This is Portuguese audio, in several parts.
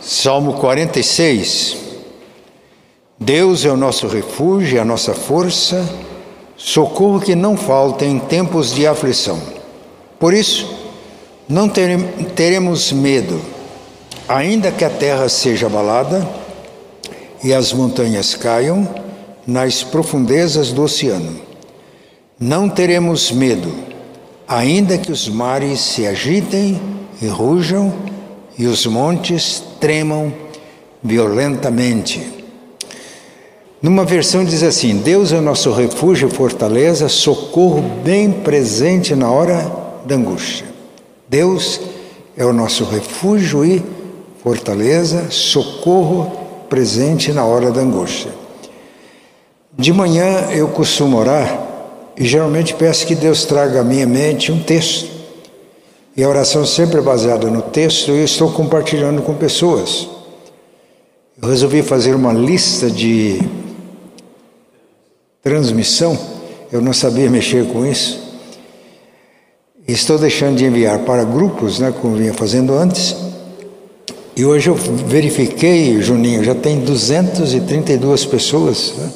Salmo 46. Deus é o nosso refúgio, a nossa força, socorro que não falta em tempos de aflição. Por isso, não teremos medo, ainda que a terra seja abalada e as montanhas caiam nas profundezas do oceano. Não teremos medo, ainda que os mares se agitem e rujam e os montes tremam violentamente. Numa versão diz assim: Deus é o nosso refúgio e fortaleza, socorro bem presente na hora da angústia. Deus é o nosso refúgio e fortaleza, socorro presente na hora da angústia. De manhã eu costumo orar e geralmente peço que Deus traga à minha mente um texto e a oração sempre é baseada no texto, e eu estou compartilhando com pessoas. Eu resolvi fazer uma lista de transmissão, eu não sabia mexer com isso. Estou deixando de enviar para grupos, né, como vinha fazendo antes. E hoje eu verifiquei, Juninho, já tem 232 pessoas. Né?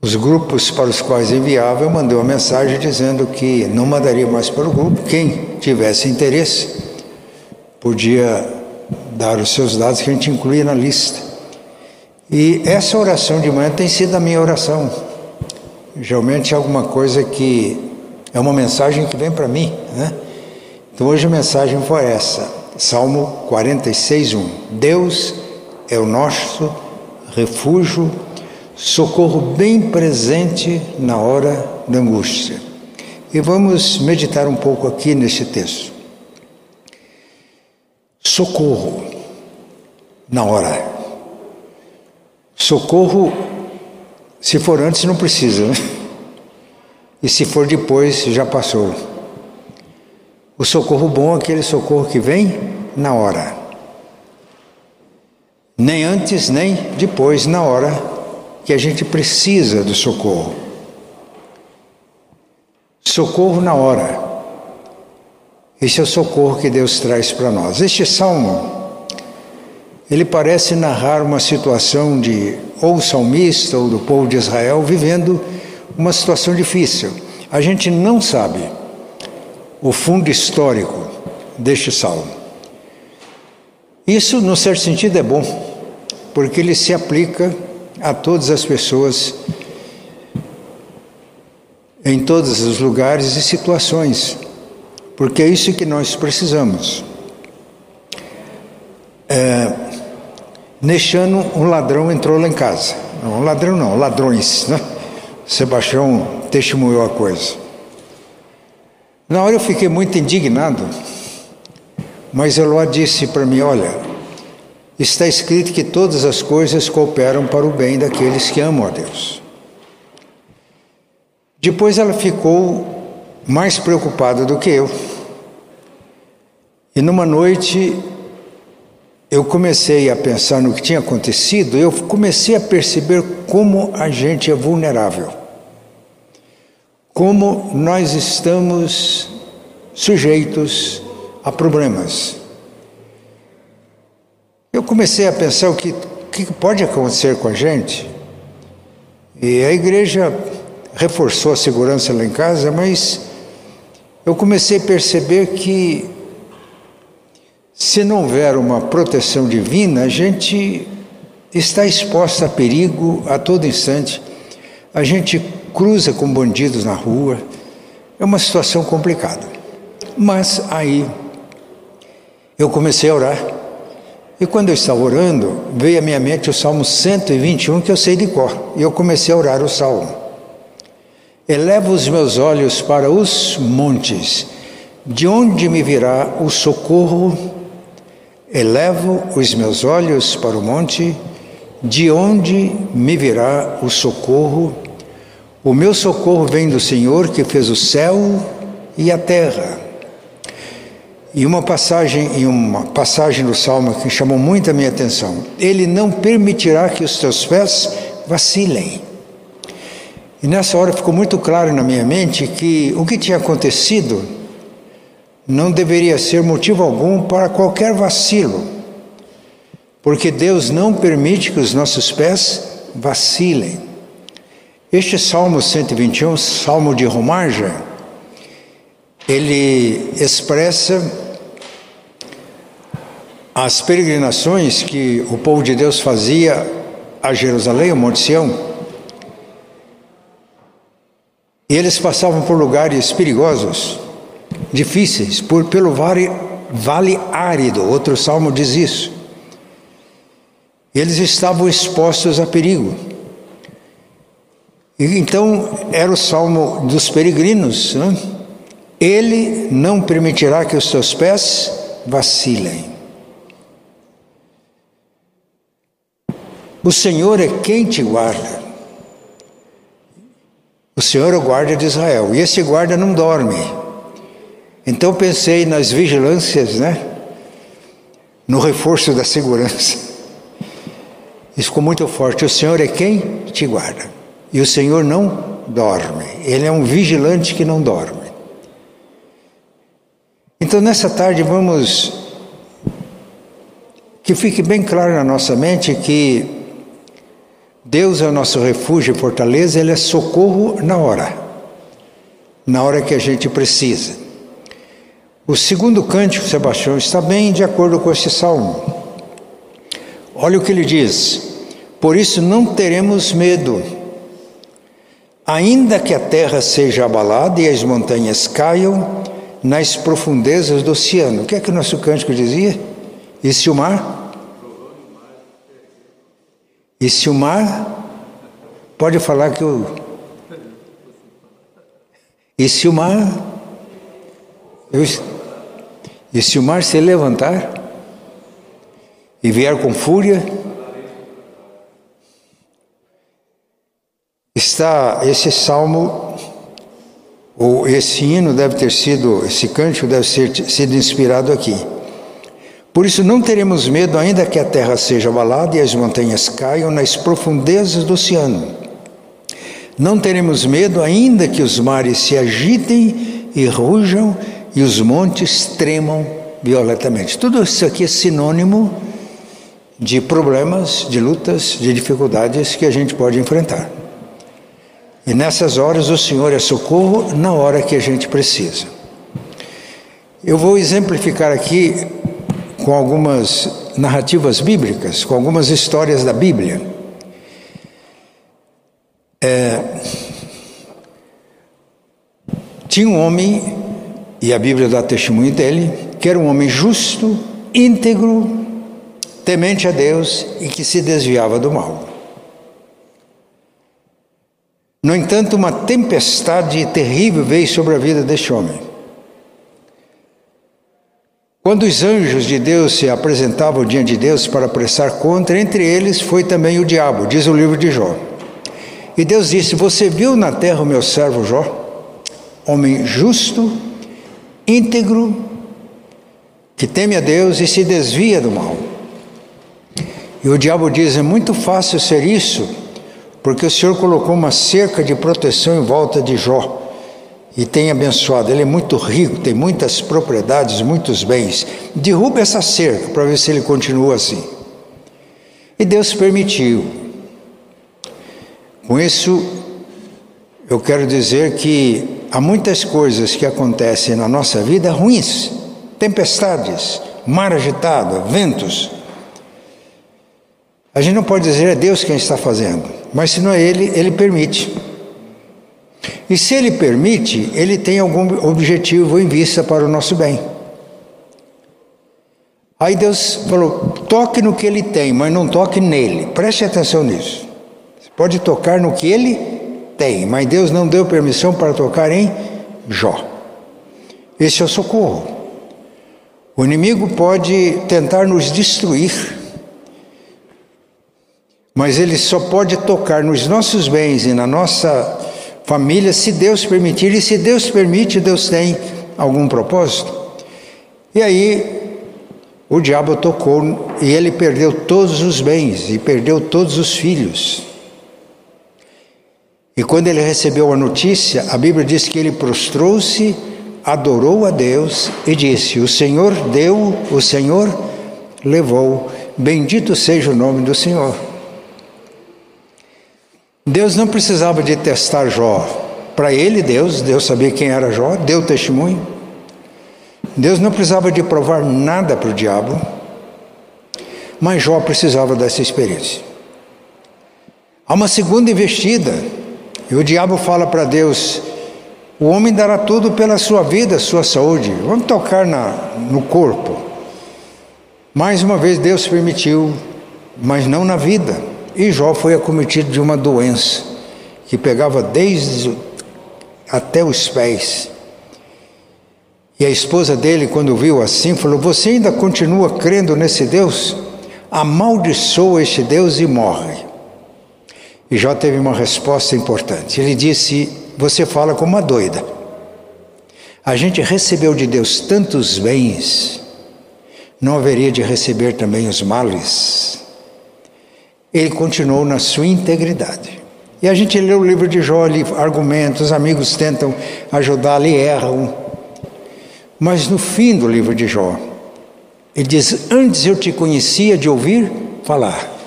Os grupos para os quais enviava, eu mandei uma mensagem dizendo que não mandaria mais para o grupo. Quem tivesse interesse podia dar os seus dados que a gente incluía na lista. E essa oração de manhã tem sido a minha oração. Geralmente é alguma coisa que é uma mensagem que vem para mim, né? Então hoje a mensagem foi essa, Salmo 46, 1. Deus é o nosso refúgio socorro bem presente na hora da angústia. E vamos meditar um pouco aqui nesse texto. Socorro na hora. Socorro, se for antes, não precisa, né? E se for depois, já passou. O socorro bom é aquele socorro que vem na hora. Nem antes, nem depois, na hora que a gente precisa do socorro. Socorro na hora. Esse é o socorro que Deus traz para nós. Este salmo, ele parece narrar uma situação de ou salmista ou do povo de Israel vivendo uma situação difícil. A gente não sabe o fundo histórico deste salmo. Isso, no certo sentido, é bom, porque ele se aplica a todas as pessoas, em todos os lugares e situações, porque é isso que nós precisamos. É, neste ano, um ladrão entrou lá em casa. Não, um ladrão não, ladrões, né? Sebastião testemunhou a coisa. Na hora eu fiquei muito indignado, mas Eloá disse para mim: Olha, está escrito que todas as coisas cooperam para o bem daqueles que amam a Deus. Depois ela ficou mais preocupada do que eu. E numa noite eu comecei a pensar no que tinha acontecido, eu comecei a perceber como a gente é vulnerável. Como nós estamos sujeitos a problemas. Eu comecei a pensar o que, que pode acontecer com a gente. E a igreja reforçou a segurança lá em casa, mas eu comecei a perceber que se não houver uma proteção divina, a gente está exposta a perigo a todo instante. A gente cruza com bandidos na rua. É uma situação complicada. Mas aí eu comecei a orar. E quando eu estava orando, veio à minha mente o Salmo 121, que eu sei de cor. E eu comecei a orar o Salmo. Eleva os meus olhos para os montes, de onde me virá o socorro? Elevo os meus olhos para o monte, de onde me virá o socorro? O meu socorro vem do Senhor que fez o céu e a terra. E uma passagem, em uma passagem do Salmo que chamou muito a minha atenção. Ele não permitirá que os teus pés vacilem. E nessa hora ficou muito claro na minha mente que o que tinha acontecido não deveria ser motivo algum para qualquer vacilo porque Deus não permite que os nossos pés vacilem. Este Salmo 121, Salmo de romagem, ele expressa as peregrinações que o povo de Deus fazia a Jerusalém, ao Monte Sião. E eles passavam por lugares perigosos, difíceis, por, pelo vale, vale árido. Outro salmo diz isso. Eles estavam expostos a perigo. E então era o salmo dos peregrinos. Né? Ele não permitirá que os teus pés vacilem. O Senhor é quem te guarda. O Senhor é o guarda de Israel. E esse guarda não dorme. Então pensei nas vigilâncias, né? No reforço da segurança. Isso ficou muito forte. O Senhor é quem te guarda. E o Senhor não dorme. Ele é um vigilante que não dorme. Então nessa tarde vamos que fique bem claro na nossa mente que Deus é o nosso refúgio e fortaleza, Ele é socorro na hora, na hora que a gente precisa. O segundo cântico, Sebastião, está bem de acordo com esse salmo. Olha o que ele diz: Por isso não teremos medo, ainda que a terra seja abalada e as montanhas caiam nas profundezas do oceano. O que é que o nosso cântico dizia? E se o mar e se o mar, pode falar que o. E se o mar. Eu, e se o mar se levantar e vier com fúria, está esse salmo, ou esse hino deve ter sido, esse cântico deve ter sido inspirado aqui. Por isso não teremos medo, ainda que a terra seja abalada e as montanhas caiam nas profundezas do oceano. Não teremos medo, ainda que os mares se agitem e rujam e os montes tremam violentamente. Tudo isso aqui é sinônimo de problemas, de lutas, de dificuldades que a gente pode enfrentar. E nessas horas o Senhor é socorro na hora que a gente precisa. Eu vou exemplificar aqui com algumas narrativas bíblicas, com algumas histórias da Bíblia. É, tinha um homem, e a Bíblia dá testemunho dele, que era um homem justo, íntegro, temente a Deus e que se desviava do mal. No entanto, uma tempestade terrível veio sobre a vida deste homem. Quando os anjos de Deus se apresentavam diante de Deus para prestar conta, entre eles foi também o diabo, diz o livro de Jó. E Deus disse: Você viu na terra o meu servo Jó, homem justo, íntegro, que teme a Deus e se desvia do mal. E o diabo diz: É muito fácil ser isso, porque o Senhor colocou uma cerca de proteção em volta de Jó e tem abençoado. Ele é muito rico, tem muitas propriedades, muitos bens. Derruba essa cerca para ver se ele continua assim. E Deus permitiu. Com isso, eu quero dizer que há muitas coisas que acontecem na nossa vida ruins, tempestades, mar agitado, ventos. A gente não pode dizer é Deus quem está fazendo, mas se não é Ele, Ele permite. E se ele permite, ele tem algum objetivo em vista para o nosso bem. Aí Deus falou: toque no que ele tem, mas não toque nele. Preste atenção nisso. Você pode tocar no que ele tem, mas Deus não deu permissão para tocar em Jó. Esse é o socorro. O inimigo pode tentar nos destruir, mas ele só pode tocar nos nossos bens e na nossa família, se Deus permitir, e se Deus permite, Deus tem algum propósito. E aí o diabo tocou e ele perdeu todos os bens e perdeu todos os filhos. E quando ele recebeu a notícia, a Bíblia diz que ele prostrou-se, adorou a Deus e disse: O Senhor deu, o Senhor levou, Bendito seja o nome do Senhor. Deus não precisava de testar Jó. Para ele, Deus, Deus sabia quem era Jó, deu testemunho. Deus não precisava de provar nada para o diabo, mas Jó precisava dessa experiência. Há uma segunda investida, e o diabo fala para Deus: o homem dará tudo pela sua vida, sua saúde. Vamos tocar na, no corpo. Mais uma vez Deus permitiu, mas não na vida. E Jó foi acometido de uma doença que pegava desde até os pés. E a esposa dele, quando viu assim, falou: Você ainda continua crendo nesse Deus? Amaldiçoa este Deus e morre. E Jó teve uma resposta importante. Ele disse: Você fala como uma doida. A gente recebeu de Deus tantos bens, não haveria de receber também os males. Ele continuou na sua integridade. E a gente lê o livro de Jó, ali, argumentos, amigos tentam ajudá-lo e erram. Mas no fim do livro de Jó, ele diz: Antes eu te conhecia de ouvir falar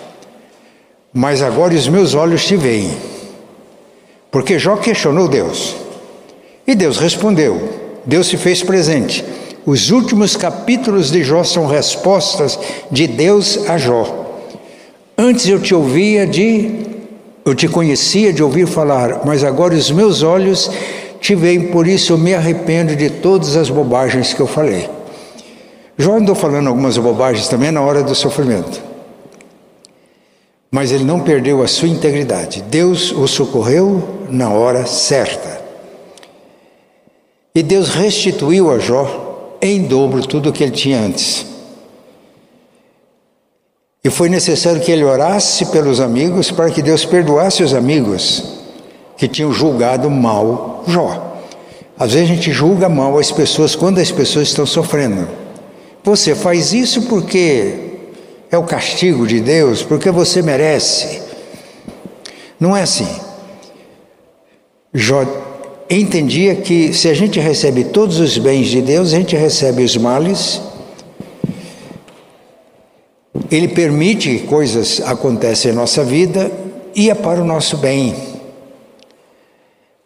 mas agora os meus olhos te veem. Porque Jó questionou Deus. E Deus respondeu. Deus se fez presente. Os últimos capítulos de Jó são respostas de Deus a Jó. Antes eu te ouvia de eu te conhecia de ouvir falar, mas agora os meus olhos te veem, por isso eu me arrependo de todas as bobagens que eu falei. Jó andou falando algumas bobagens também na hora do sofrimento mas ele não perdeu a sua integridade. Deus o socorreu na hora certa. E Deus restituiu a Jó em dobro tudo o que ele tinha antes. E foi necessário que ele orasse pelos amigos para que Deus perdoasse os amigos que tinham julgado mal Jó. Às vezes a gente julga mal as pessoas quando as pessoas estão sofrendo. Você faz isso porque é o castigo de Deus, porque você merece. Não é assim. Jó entendia que se a gente recebe todos os bens de Deus, a gente recebe os males. Ele permite que coisas aconteçam em nossa vida e é para o nosso bem.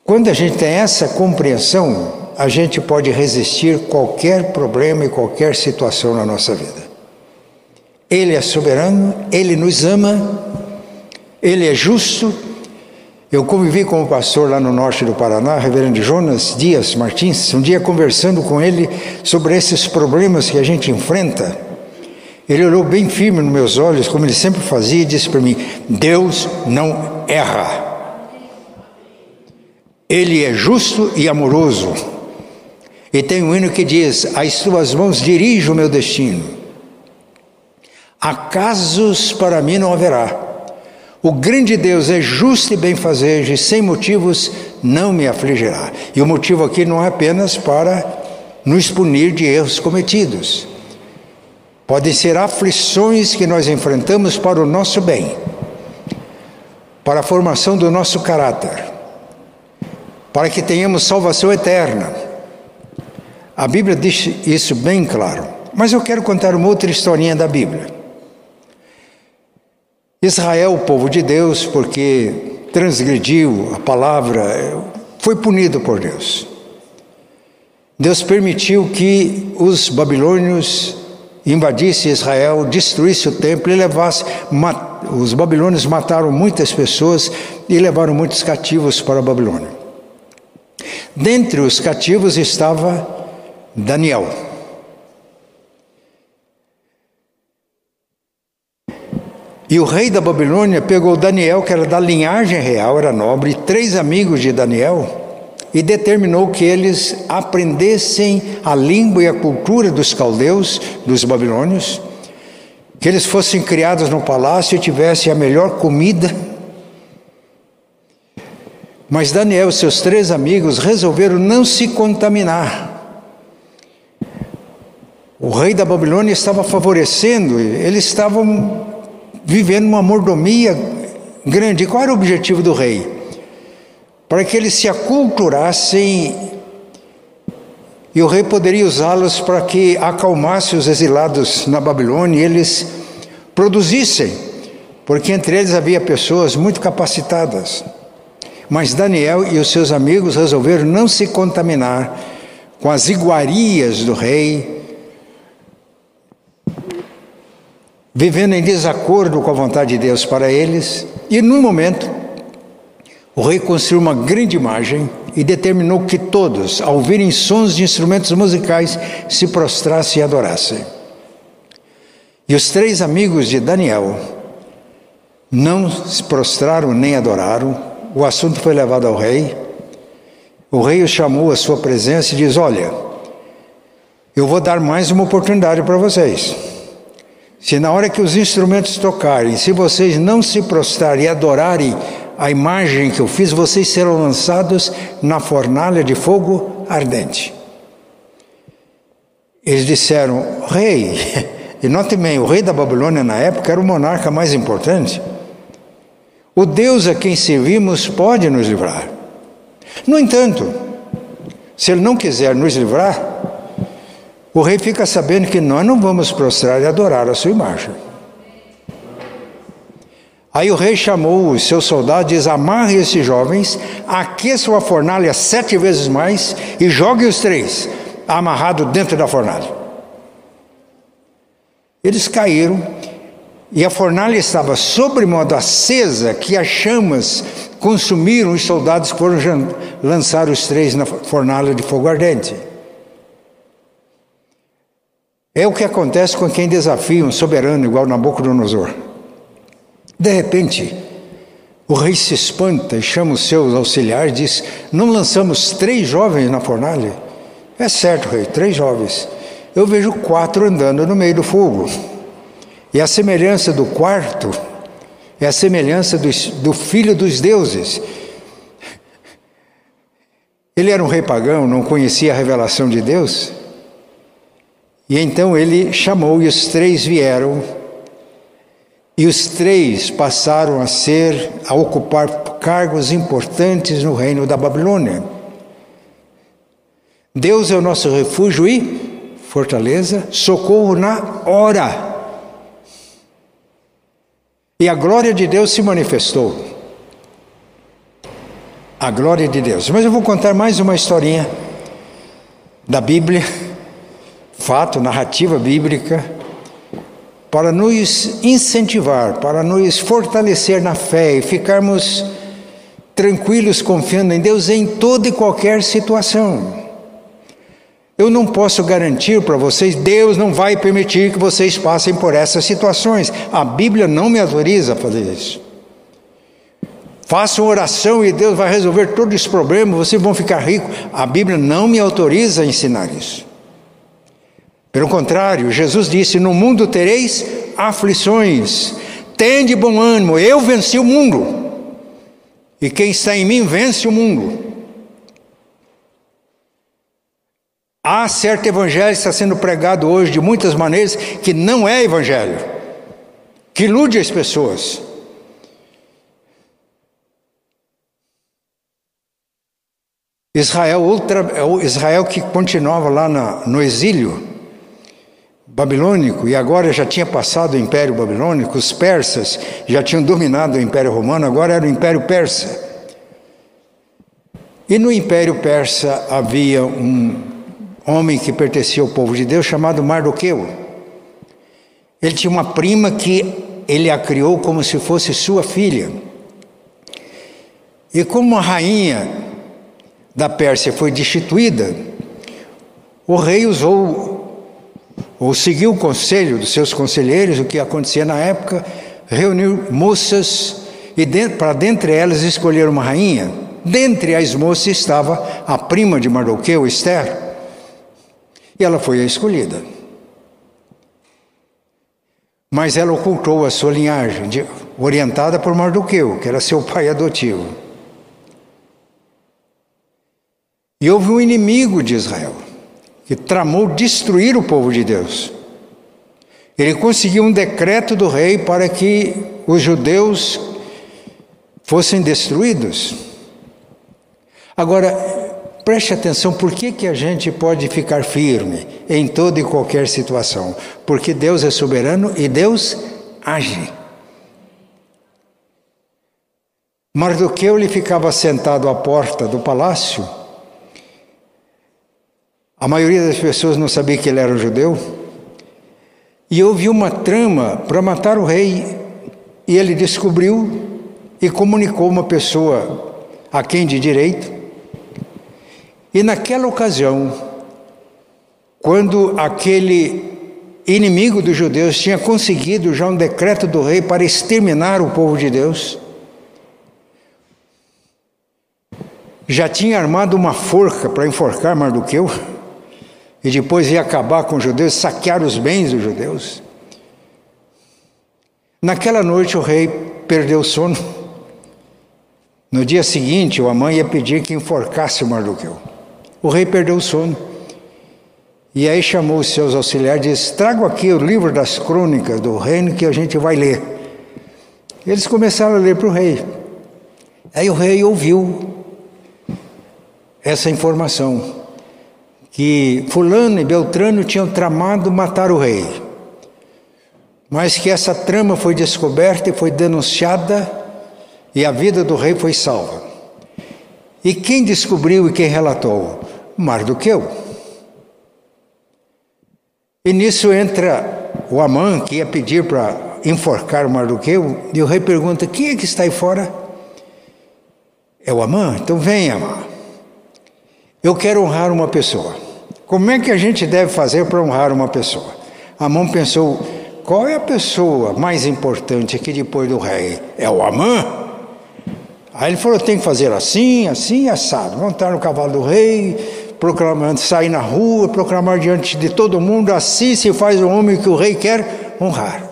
Quando a gente tem essa compreensão, a gente pode resistir qualquer problema e qualquer situação na nossa vida. Ele é soberano, ele nos ama, ele é justo. Eu convivi com o pastor lá no norte do Paraná, reverendo Jonas Dias Martins, um dia conversando com ele sobre esses problemas que a gente enfrenta. Ele olhou bem firme nos meus olhos, como ele sempre fazia, e disse para mim: Deus não erra. Ele é justo e amoroso. E tem um hino que diz: As tuas mãos dirigem o meu destino. Acasos para mim não haverá. O grande Deus é justo e benfazejo, e sem motivos não me afligirá. E o motivo aqui não é apenas para nos punir de erros cometidos. Podem ser aflições que nós enfrentamos para o nosso bem, para a formação do nosso caráter, para que tenhamos salvação eterna. A Bíblia diz isso bem claro. Mas eu quero contar uma outra historinha da Bíblia. Israel, o povo de Deus, porque transgrediu a palavra, foi punido por Deus. Deus permitiu que os babilônios invadissem Israel, destruíssem o templo e levassem. Os babilônios mataram muitas pessoas e levaram muitos cativos para a Babilônia. Dentre os cativos estava Daniel. E o rei da Babilônia pegou Daniel, que era da linhagem real, era nobre, e três amigos de Daniel, e determinou que eles aprendessem a língua e a cultura dos caldeus, dos babilônios, que eles fossem criados no palácio e tivessem a melhor comida. Mas Daniel e seus três amigos resolveram não se contaminar. O rei da Babilônia estava favorecendo, eles estavam vivendo uma mordomia grande. E qual era o objetivo do rei? Para que eles se aculturassem e o rei poderia usá-los para que acalmasse os exilados na Babilônia e eles produzissem, porque entre eles havia pessoas muito capacitadas. Mas Daniel e os seus amigos resolveram não se contaminar com as iguarias do rei, vivendo em desacordo com a vontade de Deus para eles, e num momento, o rei construiu uma grande imagem e determinou que todos, ao ouvirem sons de instrumentos musicais, se prostrassem e adorassem. E os três amigos de Daniel não se prostraram nem adoraram. O assunto foi levado ao rei. O rei os chamou à sua presença e diz: Olha, eu vou dar mais uma oportunidade para vocês. Se na hora que os instrumentos tocarem, se vocês não se prostrarem e adorarem a imagem que eu fiz, vocês serão lançados na fornalha de fogo ardente. Eles disseram, rei, e note bem, o rei da Babilônia na época era o monarca mais importante. O Deus a quem servimos pode nos livrar. No entanto, se ele não quiser nos livrar, o rei fica sabendo que nós não vamos prostrar e adorar a sua imagem. Aí o rei chamou os seus soldados e diz: amarre esses jovens, aqueçam a fornalha sete vezes mais e jogue os três amarrados dentro da fornalha. Eles caíram e a fornalha estava sobremodo acesa que as chamas consumiram os soldados que foram lançar os três na fornalha de fogo ardente. É o que acontece com quem desafia um soberano igual Nabucodonosor. De repente, o rei se espanta e chama os seus auxiliares e diz: Não lançamos três jovens na fornalha? É certo, rei, três jovens. Eu vejo quatro andando no meio do fogo. E a semelhança do quarto é a semelhança do, do filho dos deuses. Ele era um rei pagão, não conhecia a revelação de Deus. E então ele chamou e os três vieram e os três passaram a ser, a ocupar cargos importantes no reino da Babilônia. Deus é o nosso refúgio e fortaleza, socorro na hora. E a glória de Deus se manifestou. A glória de Deus. Mas eu vou contar mais uma historinha da Bíblia, fato, narrativa bíblica para nos incentivar, para nos fortalecer na fé e ficarmos tranquilos confiando em Deus em toda e qualquer situação. Eu não posso garantir para vocês, Deus não vai permitir que vocês passem por essas situações. A Bíblia não me autoriza a fazer isso. Façam oração e Deus vai resolver todos os problemas, vocês vão ficar ricos. A Bíblia não me autoriza a ensinar isso. Pelo contrário, Jesus disse: No mundo tereis aflições, tende bom ânimo, eu venci o mundo, e quem está em mim vence o mundo. Há certo evangelho que está sendo pregado hoje de muitas maneiras que não é evangelho, que ilude as pessoas. Israel, ultra, Israel que continuava lá na, no exílio, babilônico e agora já tinha passado o Império Babilônico, os persas já tinham dominado o Império Romano, agora era o Império Persa. E no Império Persa havia um homem que pertencia ao povo de Deus chamado Mardoqueu. Ele tinha uma prima que ele a criou como se fosse sua filha. E como a rainha da Pérsia foi destituída, o rei usou ou seguiu o conselho dos seus conselheiros, o que acontecia na época, reuniu moças e para dentre elas escolher uma rainha. Dentre as moças estava a prima de Mardoqueu, Esther, e ela foi a escolhida. Mas ela ocultou a sua linhagem, de, orientada por Mardoqueu, que era seu pai adotivo. E houve um inimigo de Israel que tramou destruir o povo de Deus. Ele conseguiu um decreto do rei para que os judeus fossem destruídos. Agora, preste atenção, por que, que a gente pode ficar firme em toda e qualquer situação? Porque Deus é soberano e Deus age. Mardoqueu ele ficava sentado à porta do palácio. A maioria das pessoas não sabia que ele era um judeu. E houve uma trama para matar o rei. E ele descobriu e comunicou uma pessoa a quem de direito. E naquela ocasião, quando aquele inimigo dos judeus tinha conseguido já um decreto do rei para exterminar o povo de Deus, já tinha armado uma forca para enforcar Mardoqueu, e depois ia acabar com os judeus, saquear os bens dos judeus. Naquela noite o rei perdeu o sono. No dia seguinte, a mãe ia pedir que enforcasse o Mardoqueu. O rei perdeu o sono. E aí chamou os seus auxiliares e disse: Trago aqui o livro das crônicas do reino que a gente vai ler. Eles começaram a ler para o rei. Aí o rei ouviu essa informação: que Fulano e Beltrano tinham tramado matar o rei, mas que essa trama foi descoberta e foi denunciada, e a vida do rei foi salva. E quem descobriu e quem relatou? Mardoqueu. E nisso entra o Amã, que ia pedir para enforcar o Mardoqueu, e o rei pergunta: quem é que está aí fora? É o Amã? Então vem, Amã. Eu quero honrar uma pessoa. Como é que a gente deve fazer para honrar uma pessoa? Amã pensou: qual é a pessoa mais importante aqui depois do rei? É o Amã? Aí ele falou: tem que fazer assim, assim, assado. Montar no cavalo do rei, proclamando, sair na rua, proclamar diante de todo mundo, assim se faz o homem que o rei quer honrar.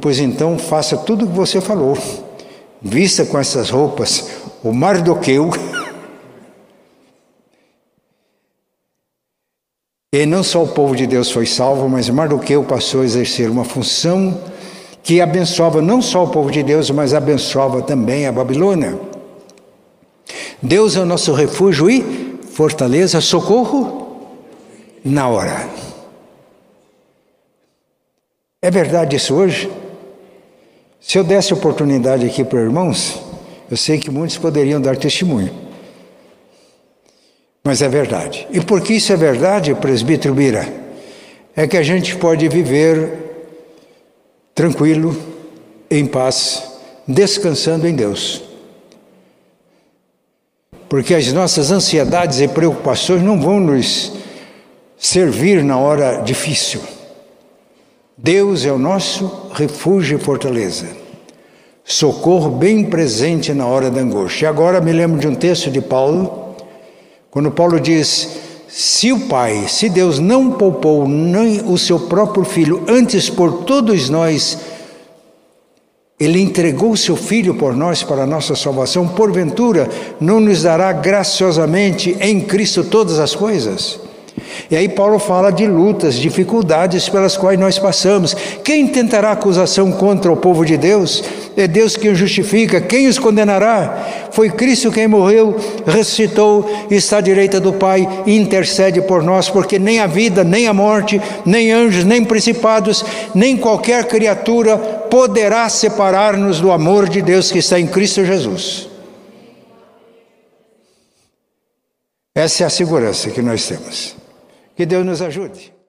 Pois então faça tudo o que você falou, vista com essas roupas, o Mardoqueu. E não só o povo de Deus foi salvo, mas Mardoqueu passou a exercer uma função que abençoava não só o povo de Deus, mas abençoava também a Babilônia. Deus é o nosso refúgio e fortaleza, socorro na hora. É verdade isso hoje? Se eu desse oportunidade aqui para irmãos, eu sei que muitos poderiam dar testemunho. Mas é verdade. E por que isso é verdade, presbítero Bira? É que a gente pode viver tranquilo, em paz, descansando em Deus porque as nossas ansiedades e preocupações não vão nos servir na hora difícil. Deus é o nosso refúgio e fortaleza, socorro bem presente na hora da angústia. E agora me lembro de um texto de Paulo, quando Paulo diz: Se o Pai, se Deus não poupou nem o seu próprio filho, antes por todos nós ele entregou o seu Filho por nós para a nossa salvação, porventura não nos dará graciosamente em Cristo todas as coisas? E aí Paulo fala de lutas, dificuldades pelas quais nós passamos. Quem tentará acusação contra o povo de Deus? É Deus quem justifica. Quem os condenará? Foi Cristo quem morreu, ressuscitou, está à direita do Pai e intercede por nós, porque nem a vida, nem a morte, nem anjos, nem principados, nem qualquer criatura poderá separar-nos do amor de Deus que está em Cristo Jesus. Essa é a segurança que nós temos. Que Deus nos ajude.